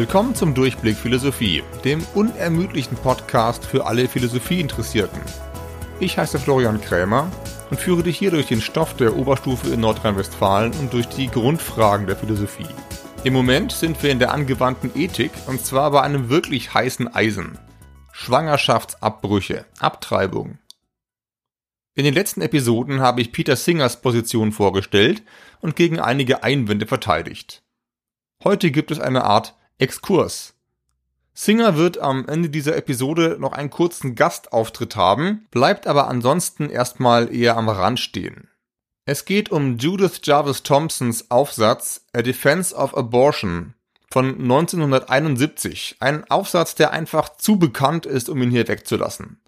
Willkommen zum Durchblick Philosophie, dem unermüdlichen Podcast für alle Philosophieinteressierten. Ich heiße Florian Krämer und führe dich hier durch den Stoff der Oberstufe in Nordrhein-Westfalen und durch die Grundfragen der Philosophie. Im Moment sind wir in der angewandten Ethik und zwar bei einem wirklich heißen Eisen. Schwangerschaftsabbrüche, Abtreibung. In den letzten Episoden habe ich Peter Singers Position vorgestellt und gegen einige Einwände verteidigt. Heute gibt es eine Art Exkurs. Singer wird am Ende dieser Episode noch einen kurzen Gastauftritt haben, bleibt aber ansonsten erstmal eher am Rand stehen. Es geht um Judith Jarvis Thompsons Aufsatz A Defense of Abortion von 1971, ein Aufsatz, der einfach zu bekannt ist, um ihn hier wegzulassen.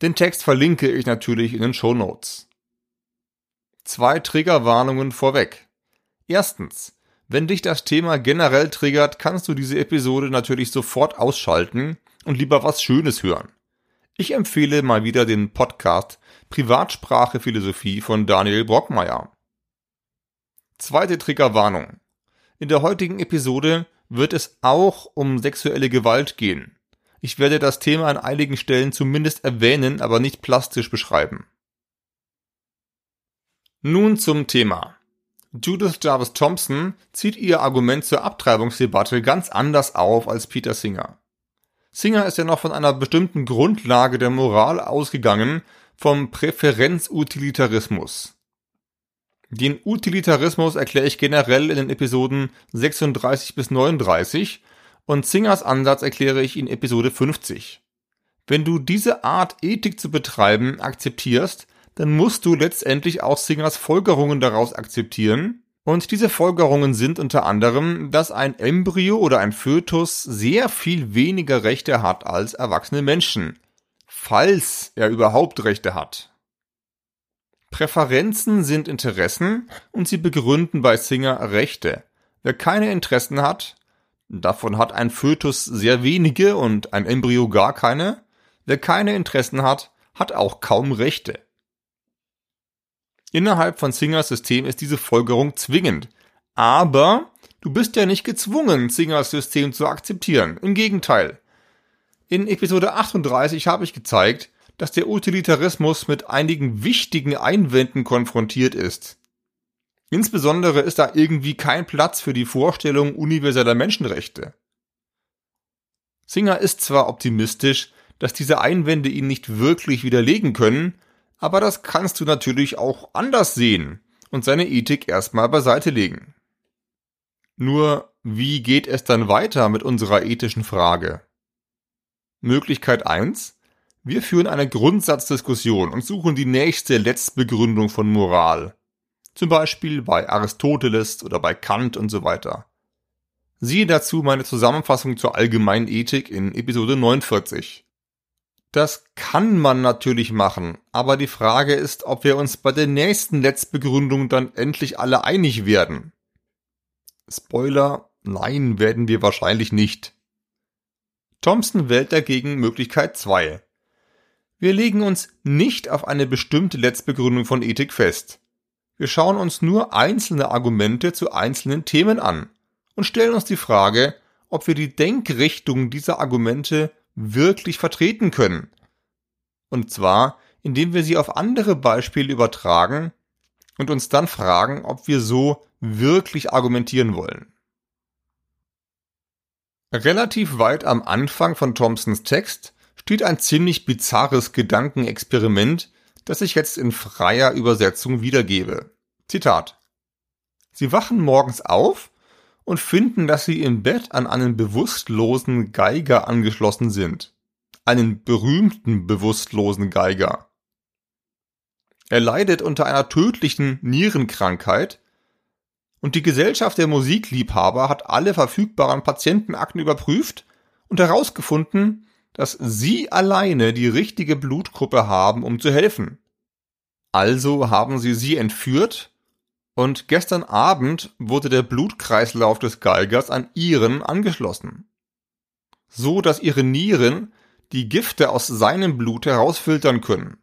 Den Text verlinke ich natürlich in den Show Notes. Zwei Triggerwarnungen vorweg. Erstens, wenn dich das Thema generell triggert, kannst du diese Episode natürlich sofort ausschalten und lieber was Schönes hören. Ich empfehle mal wieder den Podcast Privatsprache Philosophie von Daniel Brockmeier. Zweite Triggerwarnung. In der heutigen Episode wird es auch um sexuelle Gewalt gehen. Ich werde das Thema an einigen Stellen zumindest erwähnen, aber nicht plastisch beschreiben. Nun zum Thema. Judith Jarvis Thompson zieht ihr Argument zur Abtreibungsdebatte ganz anders auf als Peter Singer. Singer ist ja noch von einer bestimmten Grundlage der Moral ausgegangen, vom Präferenzutilitarismus. Den Utilitarismus erkläre ich generell in den Episoden 36 bis 39 und Singers Ansatz erkläre ich in Episode 50. Wenn du diese Art Ethik zu betreiben akzeptierst, dann musst du letztendlich auch Singers Folgerungen daraus akzeptieren. Und diese Folgerungen sind unter anderem, dass ein Embryo oder ein Fötus sehr viel weniger Rechte hat als erwachsene Menschen. Falls er überhaupt Rechte hat. Präferenzen sind Interessen und sie begründen bei Singer Rechte. Wer keine Interessen hat, davon hat ein Fötus sehr wenige und ein Embryo gar keine. Wer keine Interessen hat, hat auch kaum Rechte. Innerhalb von Singers System ist diese Folgerung zwingend. Aber du bist ja nicht gezwungen, Singers System zu akzeptieren. Im Gegenteil. In Episode 38 habe ich gezeigt, dass der Utilitarismus mit einigen wichtigen Einwänden konfrontiert ist. Insbesondere ist da irgendwie kein Platz für die Vorstellung universeller Menschenrechte. Singer ist zwar optimistisch, dass diese Einwände ihn nicht wirklich widerlegen können, aber das kannst du natürlich auch anders sehen und seine Ethik erstmal beiseite legen. Nur, wie geht es dann weiter mit unserer ethischen Frage? Möglichkeit 1. Wir führen eine Grundsatzdiskussion und suchen die nächste Letztbegründung von Moral. Zum Beispiel bei Aristoteles oder bei Kant und so weiter. Siehe dazu meine Zusammenfassung zur allgemeinen Ethik in Episode 49. Das kann man natürlich machen, aber die Frage ist, ob wir uns bei der nächsten Letztbegründung dann endlich alle einig werden. Spoiler, nein, werden wir wahrscheinlich nicht. Thompson wählt dagegen Möglichkeit 2. Wir legen uns nicht auf eine bestimmte Letztbegründung von Ethik fest. Wir schauen uns nur einzelne Argumente zu einzelnen Themen an und stellen uns die Frage, ob wir die Denkrichtung dieser Argumente wirklich vertreten können. Und zwar, indem wir sie auf andere Beispiele übertragen und uns dann fragen, ob wir so wirklich argumentieren wollen. Relativ weit am Anfang von Thompsons Text steht ein ziemlich bizarres Gedankenexperiment, das ich jetzt in freier Übersetzung wiedergebe. Zitat. Sie wachen morgens auf und finden, dass sie im Bett an einen bewusstlosen Geiger angeschlossen sind. Einen berühmten bewusstlosen Geiger. Er leidet unter einer tödlichen Nierenkrankheit und die Gesellschaft der Musikliebhaber hat alle verfügbaren Patientenakten überprüft und herausgefunden, dass sie alleine die richtige Blutgruppe haben, um zu helfen. Also haben sie sie entführt und gestern Abend wurde der Blutkreislauf des Geigers an ihren angeschlossen. So dass ihre Nieren die Gifte aus seinem Blut herausfiltern können.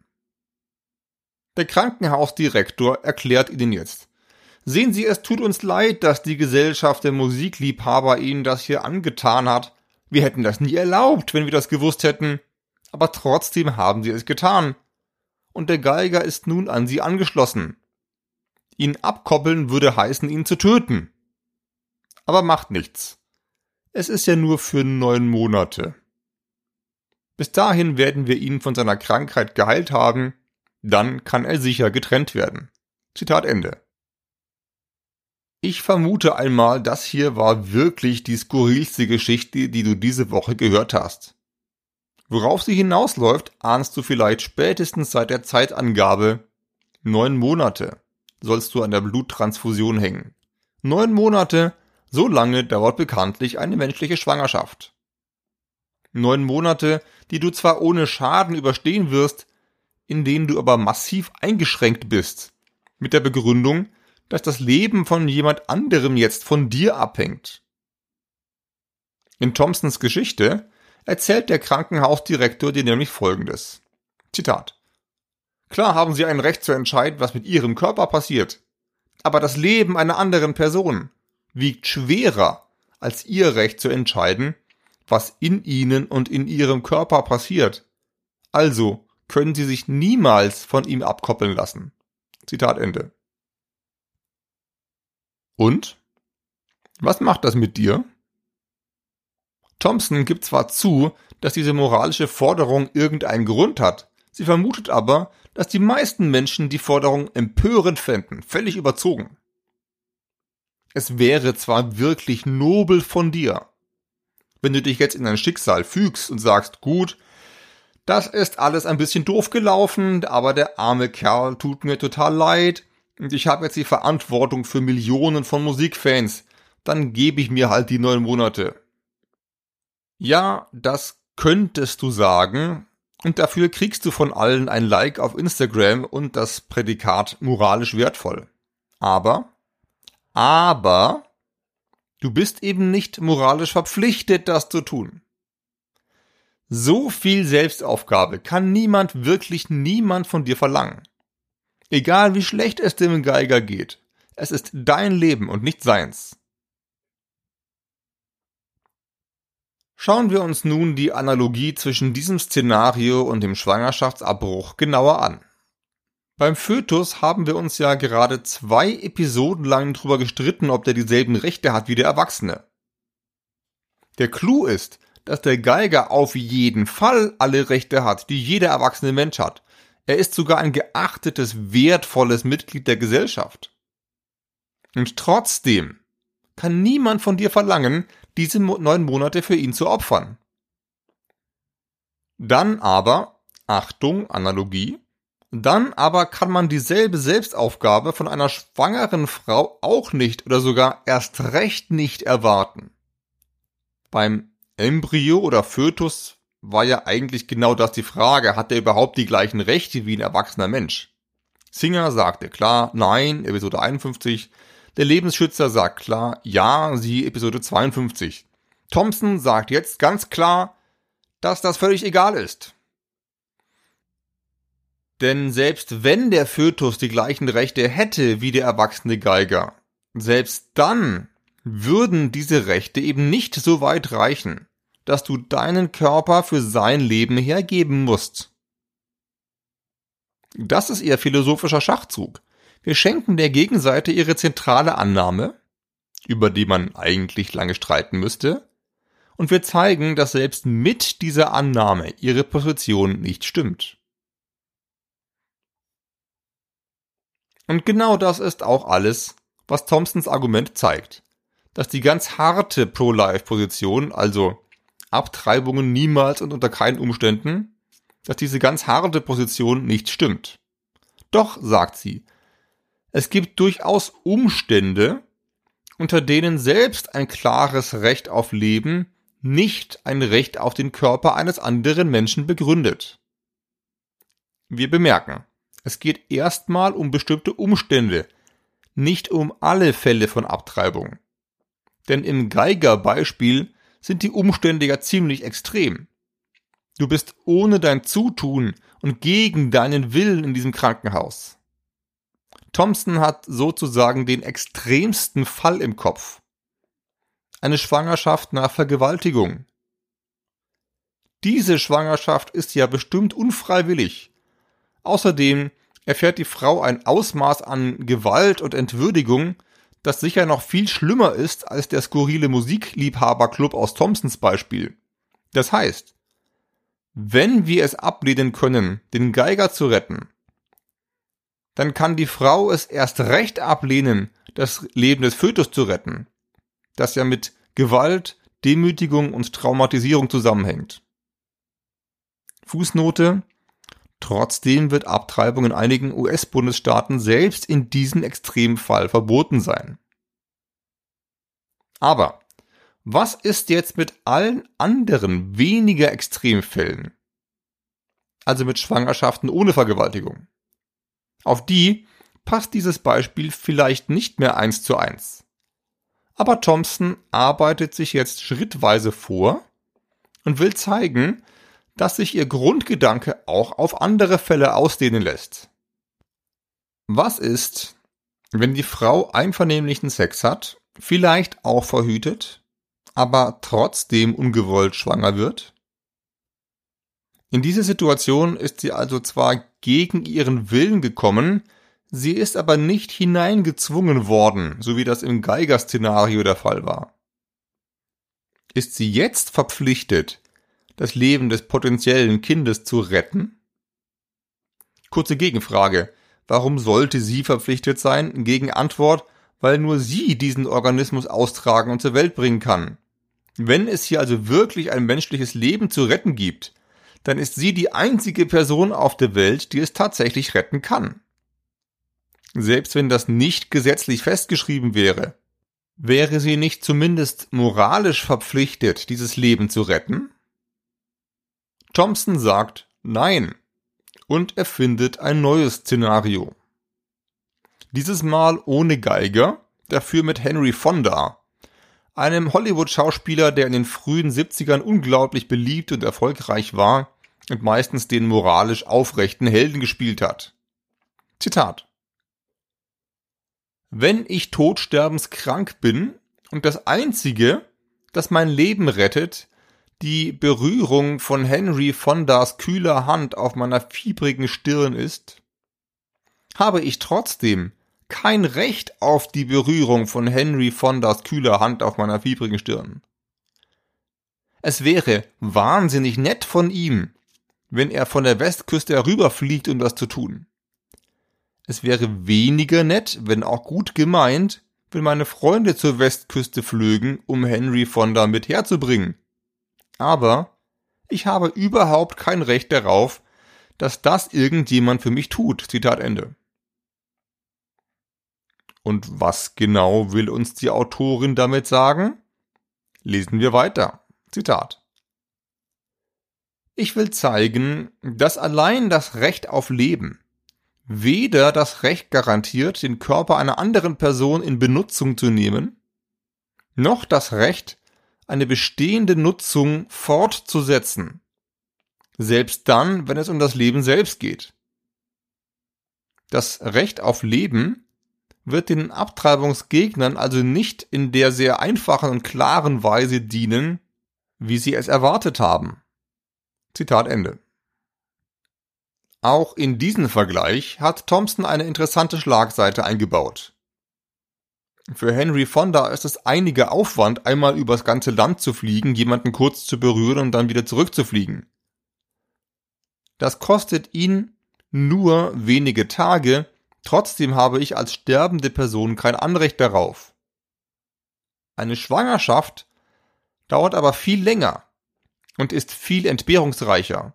Der Krankenhausdirektor erklärt ihnen jetzt, Sehen Sie, es tut uns leid, dass die Gesellschaft der Musikliebhaber Ihnen das hier angetan hat. Wir hätten das nie erlaubt, wenn wir das gewusst hätten. Aber trotzdem haben Sie es getan. Und der Geiger ist nun an Sie angeschlossen. Ihn abkoppeln würde heißen, ihn zu töten. Aber macht nichts. Es ist ja nur für neun Monate. Bis dahin werden wir ihn von seiner Krankheit geheilt haben, dann kann er sicher getrennt werden. Zitat Ende. Ich vermute einmal, das hier war wirklich die skurrilste Geschichte, die du diese Woche gehört hast. Worauf sie hinausläuft, ahnst du vielleicht spätestens seit der Zeitangabe neun Monate sollst du an der Bluttransfusion hängen. Neun Monate, so lange dauert bekanntlich eine menschliche Schwangerschaft. Neun Monate, die du zwar ohne Schaden überstehen wirst, in denen du aber massiv eingeschränkt bist, mit der Begründung, dass das Leben von jemand anderem jetzt von dir abhängt. In Thompsons Geschichte erzählt der Krankenhausdirektor dir nämlich Folgendes. Zitat. Klar haben Sie ein Recht zu entscheiden, was mit Ihrem Körper passiert. Aber das Leben einer anderen Person wiegt schwerer als Ihr Recht zu entscheiden, was in Ihnen und in Ihrem Körper passiert. Also können Sie sich niemals von ihm abkoppeln lassen. Zitat Ende. Und? Was macht das mit dir? Thompson gibt zwar zu, dass diese moralische Forderung irgendeinen Grund hat, sie vermutet aber, dass die meisten Menschen die Forderung empörend fänden, völlig überzogen. Es wäre zwar wirklich nobel von dir, wenn du dich jetzt in dein Schicksal fügst und sagst, gut, das ist alles ein bisschen doof gelaufen, aber der arme Kerl tut mir total leid und ich habe jetzt die Verantwortung für Millionen von Musikfans, dann gebe ich mir halt die neun Monate. Ja, das könntest du sagen, und dafür kriegst du von allen ein Like auf Instagram und das Prädikat moralisch wertvoll. Aber, aber, du bist eben nicht moralisch verpflichtet, das zu tun. So viel Selbstaufgabe kann niemand, wirklich niemand von dir verlangen. Egal wie schlecht es dem Geiger geht, es ist dein Leben und nicht seins. Schauen wir uns nun die Analogie zwischen diesem Szenario und dem Schwangerschaftsabbruch genauer an. Beim Fötus haben wir uns ja gerade zwei Episoden lang darüber gestritten, ob der dieselben Rechte hat wie der Erwachsene. Der Clou ist, dass der Geiger auf jeden Fall alle Rechte hat, die jeder erwachsene Mensch hat. Er ist sogar ein geachtetes, wertvolles Mitglied der Gesellschaft. Und trotzdem kann niemand von dir verlangen, diese neun Monate für ihn zu opfern. Dann aber, Achtung, Analogie, dann aber kann man dieselbe Selbstaufgabe von einer schwangeren Frau auch nicht oder sogar erst recht nicht erwarten. Beim Embryo oder Fötus war ja eigentlich genau das die Frage, hat er überhaupt die gleichen Rechte wie ein erwachsener Mensch? Singer sagte klar, nein, Episode 51, der Lebensschützer sagt klar, ja, sie Episode 52. Thompson sagt jetzt ganz klar, dass das völlig egal ist. Denn selbst wenn der Fötus die gleichen Rechte hätte wie der erwachsene Geiger, selbst dann würden diese Rechte eben nicht so weit reichen, dass du deinen Körper für sein Leben hergeben musst. Das ist ihr philosophischer Schachzug. Wir schenken der Gegenseite ihre zentrale Annahme, über die man eigentlich lange streiten müsste, und wir zeigen, dass selbst mit dieser Annahme ihre Position nicht stimmt. Und genau das ist auch alles, was Thompsons Argument zeigt, dass die ganz harte Pro-Life-Position, also Abtreibungen niemals und unter keinen Umständen, dass diese ganz harte Position nicht stimmt. Doch, sagt sie, es gibt durchaus Umstände, unter denen selbst ein klares Recht auf Leben nicht ein Recht auf den Körper eines anderen Menschen begründet. Wir bemerken, es geht erstmal um bestimmte Umstände, nicht um alle Fälle von Abtreibung. Denn im Geiger-Beispiel sind die Umstände ja ziemlich extrem. Du bist ohne dein Zutun und gegen deinen Willen in diesem Krankenhaus. Thompson hat sozusagen den extremsten Fall im Kopf. Eine Schwangerschaft nach Vergewaltigung. Diese Schwangerschaft ist ja bestimmt unfreiwillig. Außerdem erfährt die Frau ein Ausmaß an Gewalt und Entwürdigung, das sicher noch viel schlimmer ist als der skurrile Musikliebhaberclub aus Thompsons Beispiel. Das heißt, wenn wir es ablehnen können, den Geiger zu retten, dann kann die Frau es erst recht ablehnen, das Leben des Fötus zu retten, das ja mit Gewalt, Demütigung und Traumatisierung zusammenhängt. Fußnote Trotzdem wird Abtreibung in einigen US-Bundesstaaten selbst in diesem Extremfall verboten sein. Aber was ist jetzt mit allen anderen weniger Extremfällen? Also mit Schwangerschaften ohne Vergewaltigung. Auf die passt dieses Beispiel vielleicht nicht mehr eins zu eins. Aber Thompson arbeitet sich jetzt schrittweise vor und will zeigen, dass sich ihr Grundgedanke auch auf andere Fälle ausdehnen lässt. Was ist, wenn die Frau einvernehmlichen Sex hat, vielleicht auch verhütet, aber trotzdem ungewollt schwanger wird? In diese Situation ist sie also zwar gegen ihren Willen gekommen, sie ist aber nicht hineingezwungen worden, so wie das im Geiger-Szenario der Fall war. Ist sie jetzt verpflichtet, das Leben des potenziellen Kindes zu retten? Kurze Gegenfrage. Warum sollte sie verpflichtet sein? Gegen Antwort, weil nur sie diesen Organismus austragen und zur Welt bringen kann. Wenn es hier also wirklich ein menschliches Leben zu retten gibt, dann ist sie die einzige Person auf der Welt, die es tatsächlich retten kann. Selbst wenn das nicht gesetzlich festgeschrieben wäre, wäre sie nicht zumindest moralisch verpflichtet, dieses Leben zu retten? Thompson sagt Nein und erfindet ein neues Szenario. Dieses Mal ohne Geiger, dafür mit Henry Fonda, einem Hollywood-Schauspieler, der in den frühen 70ern unglaublich beliebt und erfolgreich war und meistens den moralisch aufrechten Helden gespielt hat. Zitat. Wenn ich todsterbenskrank bin und das Einzige, das mein Leben rettet, die Berührung von Henry Fondas kühler Hand auf meiner fiebrigen Stirn ist, habe ich trotzdem kein Recht auf die Berührung von Henry Fondas kühler Hand auf meiner fiebrigen Stirn. Es wäre wahnsinnig nett von ihm, wenn er von der Westküste herüberfliegt, um das zu tun. Es wäre weniger nett, wenn auch gut gemeint, wenn meine Freunde zur Westküste flögen, um Henry Fonda mit herzubringen aber ich habe überhaupt kein Recht darauf, dass das irgendjemand für mich tut. Zitat Ende. Und was genau will uns die Autorin damit sagen? Lesen wir weiter. Zitat. Ich will zeigen, dass allein das Recht auf Leben weder das Recht garantiert, den Körper einer anderen Person in Benutzung zu nehmen, noch das Recht, eine bestehende Nutzung fortzusetzen. Selbst dann, wenn es um das Leben selbst geht. Das Recht auf Leben wird den Abtreibungsgegnern also nicht in der sehr einfachen und klaren Weise dienen, wie sie es erwartet haben. Zitat Ende. Auch in diesen Vergleich hat Thompson eine interessante Schlagseite eingebaut. Für Henry Fonda ist es einiger Aufwand, einmal übers ganze Land zu fliegen, jemanden kurz zu berühren und dann wieder zurückzufliegen. Das kostet ihn nur wenige Tage, trotzdem habe ich als sterbende Person kein Anrecht darauf. Eine Schwangerschaft dauert aber viel länger und ist viel entbehrungsreicher.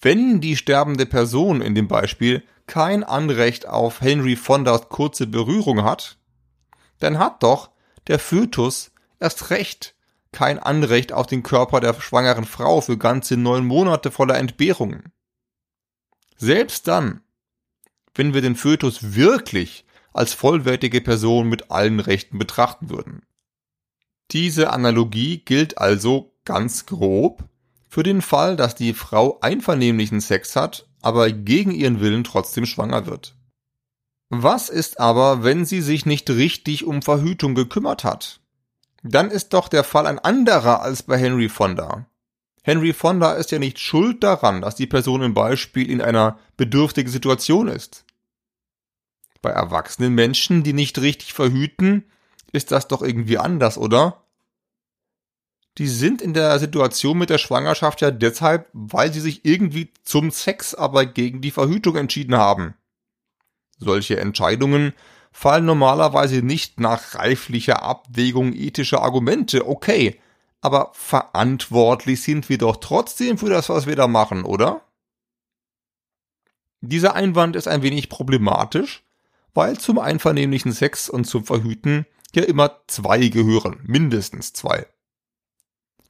Wenn die sterbende Person in dem Beispiel kein Anrecht auf Henry Fondas kurze Berührung hat, dann hat doch der Fötus erst recht kein Anrecht auf den Körper der schwangeren Frau für ganze neun Monate voller Entbehrungen. Selbst dann, wenn wir den Fötus wirklich als vollwertige Person mit allen Rechten betrachten würden. Diese Analogie gilt also ganz grob für den Fall, dass die Frau einvernehmlichen Sex hat, aber gegen ihren Willen trotzdem schwanger wird. Was ist aber, wenn sie sich nicht richtig um Verhütung gekümmert hat? Dann ist doch der Fall ein anderer als bei Henry Fonda. Henry Fonda ist ja nicht schuld daran, dass die Person im Beispiel in einer bedürftigen Situation ist. Bei erwachsenen Menschen, die nicht richtig verhüten, ist das doch irgendwie anders, oder? Die sind in der Situation mit der Schwangerschaft ja deshalb, weil sie sich irgendwie zum Sex aber gegen die Verhütung entschieden haben. Solche Entscheidungen fallen normalerweise nicht nach reiflicher Abwägung ethischer Argumente, okay, aber verantwortlich sind wir doch trotzdem für das, was wir da machen, oder? Dieser Einwand ist ein wenig problematisch, weil zum einvernehmlichen Sex und zum Verhüten ja immer zwei gehören, mindestens zwei.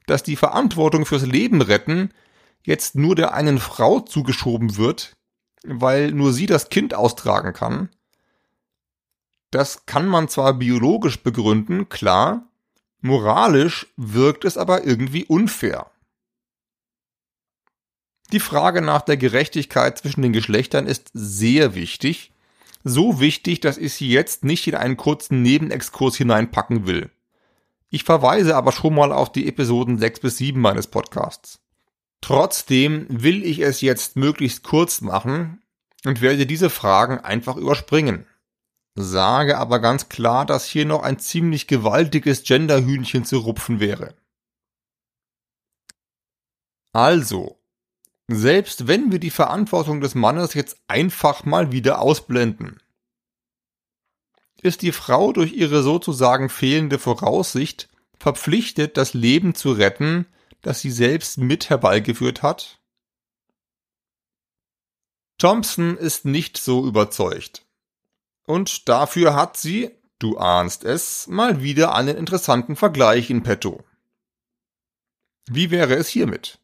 Dass die Verantwortung fürs Leben retten jetzt nur der einen Frau zugeschoben wird, weil nur sie das Kind austragen kann. Das kann man zwar biologisch begründen, klar, moralisch wirkt es aber irgendwie unfair. Die Frage nach der Gerechtigkeit zwischen den Geschlechtern ist sehr wichtig, so wichtig, dass ich sie jetzt nicht in einen kurzen Nebenexkurs hineinpacken will. Ich verweise aber schon mal auf die Episoden 6 bis 7 meines Podcasts. Trotzdem will ich es jetzt möglichst kurz machen und werde diese Fragen einfach überspringen. Sage aber ganz klar, dass hier noch ein ziemlich gewaltiges Genderhühnchen zu rupfen wäre. Also, selbst wenn wir die Verantwortung des Mannes jetzt einfach mal wieder ausblenden, ist die Frau durch ihre sozusagen fehlende Voraussicht verpflichtet, das Leben zu retten, das sie selbst mit herbeigeführt hat? Thompson ist nicht so überzeugt. Und dafür hat sie, du ahnst es, mal wieder einen interessanten Vergleich in petto. Wie wäre es hiermit?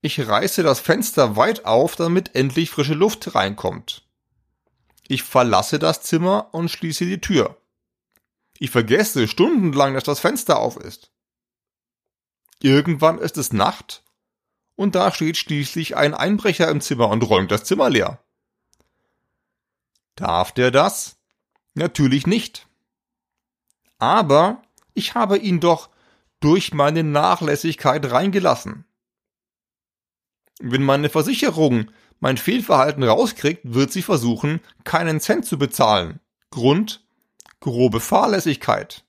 Ich reiße das Fenster weit auf, damit endlich frische Luft reinkommt. Ich verlasse das Zimmer und schließe die Tür. Ich vergesse stundenlang, dass das Fenster auf ist. Irgendwann ist es Nacht und da steht schließlich ein Einbrecher im Zimmer und räumt das Zimmer leer. Darf der das? Natürlich nicht. Aber ich habe ihn doch durch meine Nachlässigkeit reingelassen. Wenn meine Versicherung mein Fehlverhalten rauskriegt, wird sie versuchen, keinen Cent zu bezahlen. Grund grobe Fahrlässigkeit.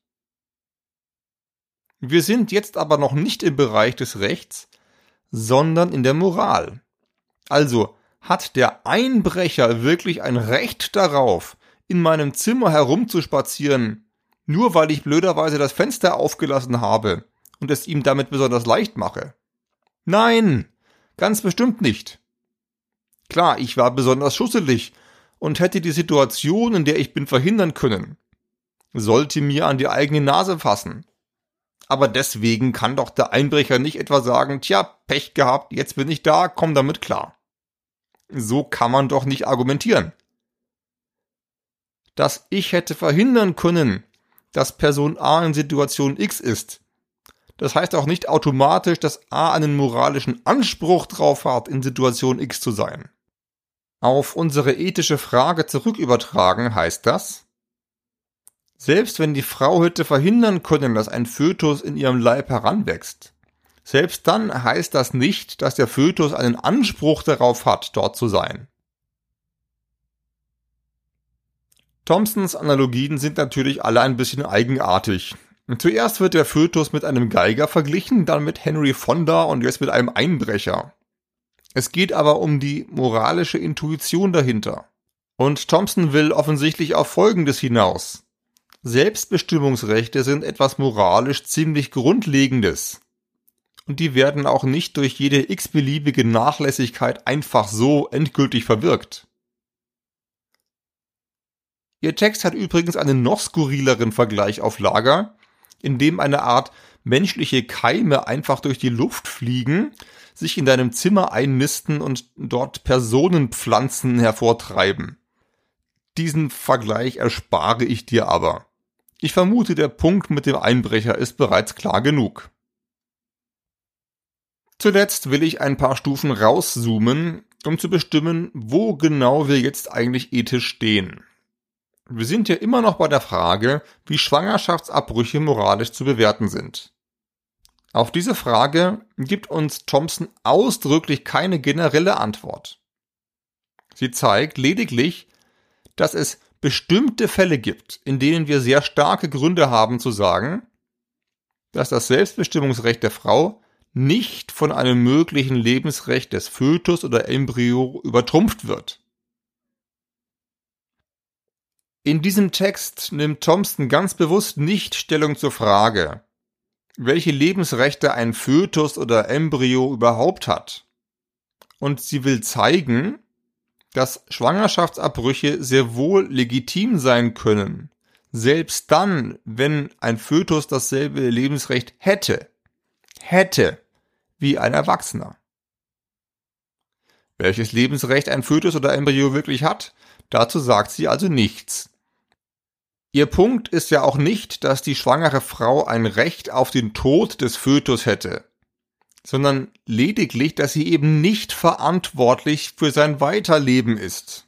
Wir sind jetzt aber noch nicht im Bereich des Rechts, sondern in der Moral. Also hat der Einbrecher wirklich ein Recht darauf, in meinem Zimmer herumzuspazieren, nur weil ich blöderweise das Fenster aufgelassen habe und es ihm damit besonders leicht mache? Nein, ganz bestimmt nicht. Klar, ich war besonders schusselig und hätte die Situation, in der ich bin, verhindern können. Sollte mir an die eigene Nase fassen aber deswegen kann doch der Einbrecher nicht etwa sagen, tja, Pech gehabt, jetzt bin ich da, komm damit klar. So kann man doch nicht argumentieren. Dass ich hätte verhindern können, dass Person A in Situation X ist. Das heißt auch nicht automatisch, dass A einen moralischen Anspruch drauf hat, in Situation X zu sein. Auf unsere ethische Frage zurückübertragen heißt das, selbst wenn die Frau hätte verhindern können, dass ein Fötus in ihrem Leib heranwächst, selbst dann heißt das nicht, dass der Fötus einen Anspruch darauf hat, dort zu sein. Thompsons Analogien sind natürlich alle ein bisschen eigenartig. Zuerst wird der Fötus mit einem Geiger verglichen, dann mit Henry Fonda und jetzt mit einem Einbrecher. Es geht aber um die moralische Intuition dahinter. Und Thompson will offensichtlich auf Folgendes hinaus. Selbstbestimmungsrechte sind etwas moralisch ziemlich Grundlegendes. Und die werden auch nicht durch jede x-beliebige Nachlässigkeit einfach so endgültig verwirkt. Ihr Text hat übrigens einen noch skurrileren Vergleich auf Lager, in dem eine Art menschliche Keime einfach durch die Luft fliegen, sich in deinem Zimmer einnisten und dort Personenpflanzen hervortreiben. Diesen Vergleich erspare ich dir aber. Ich vermute, der Punkt mit dem Einbrecher ist bereits klar genug. Zuletzt will ich ein paar Stufen rauszoomen, um zu bestimmen, wo genau wir jetzt eigentlich ethisch stehen. Wir sind ja immer noch bei der Frage, wie Schwangerschaftsabbrüche moralisch zu bewerten sind. Auf diese Frage gibt uns Thompson ausdrücklich keine generelle Antwort. Sie zeigt lediglich, dass es bestimmte Fälle gibt, in denen wir sehr starke Gründe haben zu sagen, dass das Selbstbestimmungsrecht der Frau nicht von einem möglichen Lebensrecht des Fötus oder Embryo übertrumpft wird. In diesem Text nimmt Thompson ganz bewusst nicht Stellung zur Frage, welche Lebensrechte ein Fötus oder Embryo überhaupt hat. Und sie will zeigen, dass Schwangerschaftsabbrüche sehr wohl legitim sein können, selbst dann, wenn ein Fötus dasselbe Lebensrecht hätte, hätte, wie ein Erwachsener. Welches Lebensrecht ein Fötus oder Embryo wirklich hat, dazu sagt sie also nichts. Ihr Punkt ist ja auch nicht, dass die schwangere Frau ein Recht auf den Tod des Fötus hätte, sondern lediglich, dass sie eben nicht verantwortlich für sein Weiterleben ist.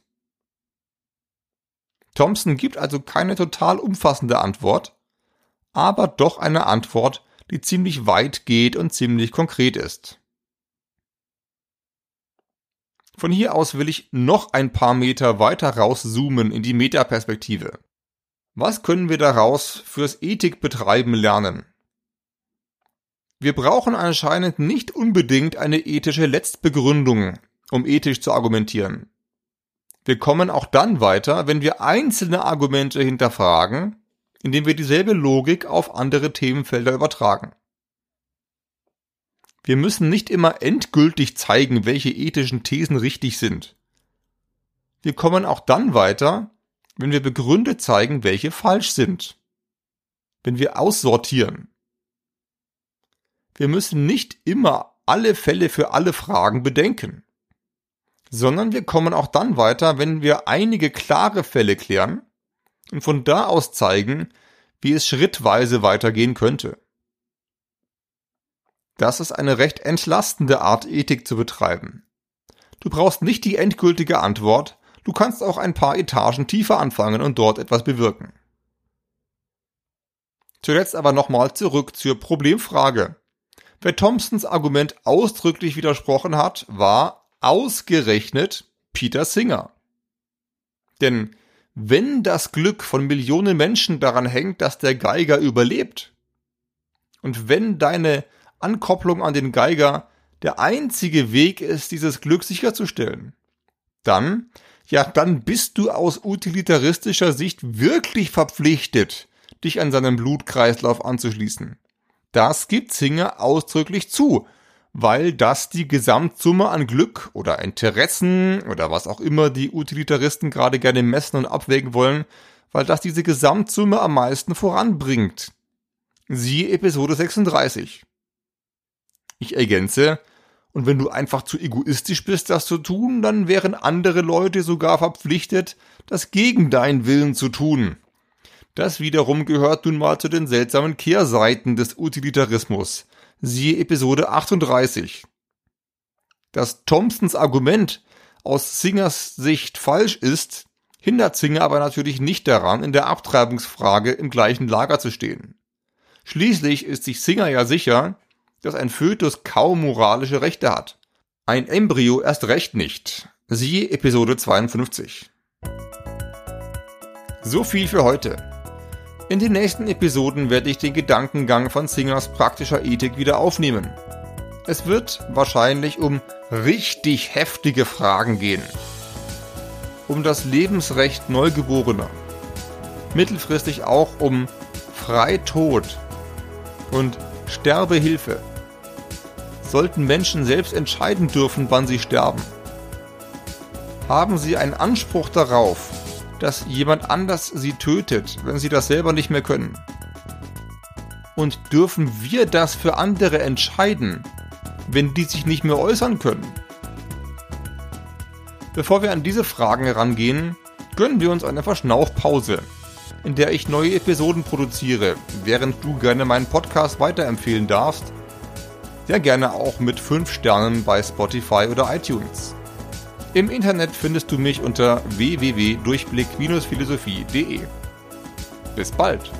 Thompson gibt also keine total umfassende Antwort, aber doch eine Antwort, die ziemlich weit geht und ziemlich konkret ist. Von hier aus will ich noch ein paar Meter weiter rauszoomen in die Metaperspektive. Was können wir daraus fürs Ethikbetreiben lernen? Wir brauchen anscheinend nicht unbedingt eine ethische Letztbegründung, um ethisch zu argumentieren. Wir kommen auch dann weiter, wenn wir einzelne Argumente hinterfragen, indem wir dieselbe Logik auf andere Themenfelder übertragen. Wir müssen nicht immer endgültig zeigen, welche ethischen Thesen richtig sind. Wir kommen auch dann weiter, wenn wir begründet zeigen, welche falsch sind. Wenn wir aussortieren. Wir müssen nicht immer alle Fälle für alle Fragen bedenken, sondern wir kommen auch dann weiter, wenn wir einige klare Fälle klären und von da aus zeigen, wie es schrittweise weitergehen könnte. Das ist eine recht entlastende Art, Ethik zu betreiben. Du brauchst nicht die endgültige Antwort, Du kannst auch ein paar Etagen tiefer anfangen und dort etwas bewirken. Zuletzt aber nochmal zurück zur Problemfrage. Wer Thompsons Argument ausdrücklich widersprochen hat, war ausgerechnet Peter Singer. Denn wenn das Glück von Millionen Menschen daran hängt, dass der Geiger überlebt, und wenn deine Ankopplung an den Geiger der einzige Weg ist, dieses Glück sicherzustellen, dann ja, dann bist du aus utilitaristischer Sicht wirklich verpflichtet, dich an seinem Blutkreislauf anzuschließen. Das gibt Singer ausdrücklich zu, weil das die Gesamtsumme an Glück oder Interessen oder was auch immer die Utilitaristen gerade gerne messen und abwägen wollen, weil das diese Gesamtsumme am meisten voranbringt. Siehe Episode 36. Ich ergänze, und wenn du einfach zu egoistisch bist, das zu tun, dann wären andere Leute sogar verpflichtet, das gegen deinen Willen zu tun. Das wiederum gehört nun mal zu den seltsamen Kehrseiten des Utilitarismus. Siehe Episode 38. Dass Thompsons Argument aus Singers Sicht falsch ist, hindert Singer aber natürlich nicht daran, in der Abtreibungsfrage im gleichen Lager zu stehen. Schließlich ist sich Singer ja sicher, dass ein Fötus kaum moralische Rechte hat. Ein Embryo erst recht nicht. Siehe Episode 52. So viel für heute. In den nächsten Episoden werde ich den Gedankengang von Singers praktischer Ethik wieder aufnehmen. Es wird wahrscheinlich um richtig heftige Fragen gehen. Um das Lebensrecht Neugeborener. Mittelfristig auch um Freitod und Sterbehilfe sollten Menschen selbst entscheiden dürfen, wann sie sterben. Haben sie einen Anspruch darauf, dass jemand anders sie tötet, wenn sie das selber nicht mehr können? Und dürfen wir das für andere entscheiden, wenn die sich nicht mehr äußern können? Bevor wir an diese Fragen herangehen, gönnen wir uns eine Verschnaufpause, in der ich neue Episoden produziere, während du gerne meinen Podcast weiterempfehlen darfst sehr gerne auch mit 5 Sternen bei Spotify oder iTunes. Im Internet findest du mich unter www.durchblick-philosophie.de. Bis bald!